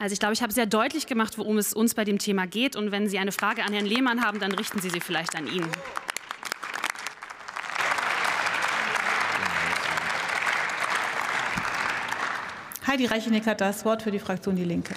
Also ich glaube, ich habe sehr deutlich gemacht, worum es uns bei dem Thema geht. Und wenn Sie eine Frage an Herrn Lehmann haben, dann richten Sie sie vielleicht an ihn. Heidi Reicheneck hat das Wort für die Fraktion Die Linke.